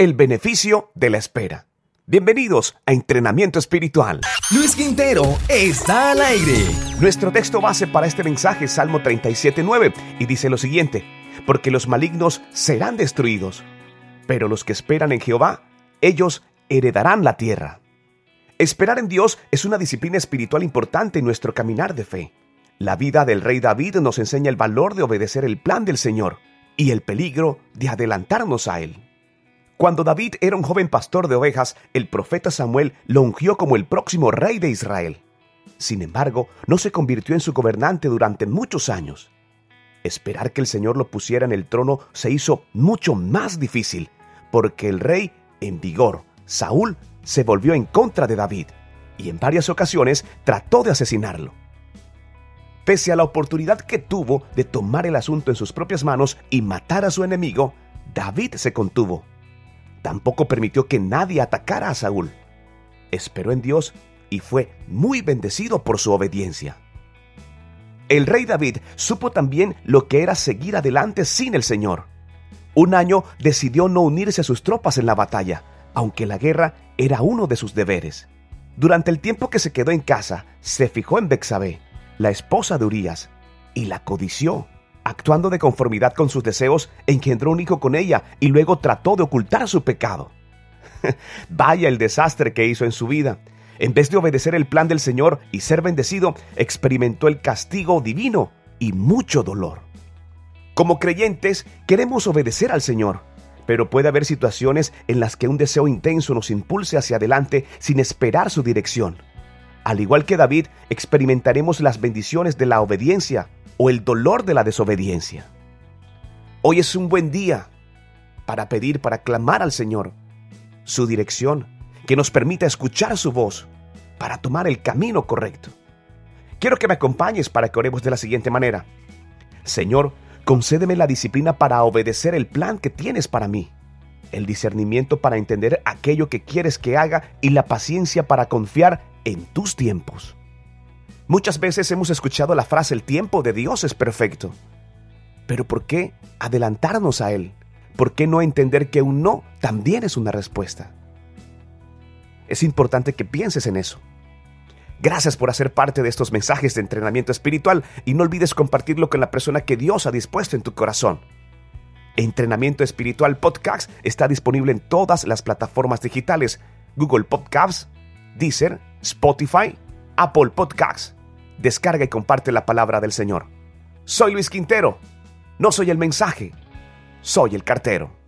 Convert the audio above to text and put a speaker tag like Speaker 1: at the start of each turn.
Speaker 1: el beneficio de la espera. Bienvenidos a Entrenamiento Espiritual.
Speaker 2: Luis Quintero está al aire.
Speaker 1: Nuestro texto base para este mensaje es Salmo 37.9 y dice lo siguiente, porque los malignos serán destruidos, pero los que esperan en Jehová, ellos heredarán la tierra. Esperar en Dios es una disciplina espiritual importante en nuestro caminar de fe. La vida del rey David nos enseña el valor de obedecer el plan del Señor y el peligro de adelantarnos a él. Cuando David era un joven pastor de ovejas, el profeta Samuel lo ungió como el próximo rey de Israel. Sin embargo, no se convirtió en su gobernante durante muchos años. Esperar que el Señor lo pusiera en el trono se hizo mucho más difícil, porque el rey en vigor, Saúl, se volvió en contra de David y en varias ocasiones trató de asesinarlo. Pese a la oportunidad que tuvo de tomar el asunto en sus propias manos y matar a su enemigo, David se contuvo Tampoco permitió que nadie atacara a Saúl. Esperó en Dios y fue muy bendecido por su obediencia. El rey David supo también lo que era seguir adelante sin el Señor. Un año decidió no unirse a sus tropas en la batalla, aunque la guerra era uno de sus deberes. Durante el tiempo que se quedó en casa, se fijó en Bexabé, la esposa de Urías, y la codició actuando de conformidad con sus deseos, engendró un hijo con ella y luego trató de ocultar su pecado. Vaya el desastre que hizo en su vida. En vez de obedecer el plan del Señor y ser bendecido, experimentó el castigo divino y mucho dolor. Como creyentes, queremos obedecer al Señor, pero puede haber situaciones en las que un deseo intenso nos impulse hacia adelante sin esperar su dirección. Al igual que David, experimentaremos las bendiciones de la obediencia o el dolor de la desobediencia. Hoy es un buen día para pedir, para clamar al Señor su dirección, que nos permita escuchar su voz para tomar el camino correcto. Quiero que me acompañes para que oremos de la siguiente manera. Señor, concédeme la disciplina para obedecer el plan que tienes para mí, el discernimiento para entender aquello que quieres que haga y la paciencia para confiar en tus tiempos. Muchas veces hemos escuchado la frase el tiempo de Dios es perfecto. Pero ¿por qué adelantarnos a Él? ¿Por qué no entender que un no también es una respuesta? Es importante que pienses en eso. Gracias por hacer parte de estos mensajes de entrenamiento espiritual y no olvides compartirlo con la persona que Dios ha dispuesto en tu corazón. Entrenamiento Espiritual Podcast está disponible en todas las plataformas digitales, Google Podcasts, Deezer, Spotify, Apple Podcasts descarga y comparte la palabra del Señor. Soy Luis Quintero. No soy el mensaje, soy el cartero.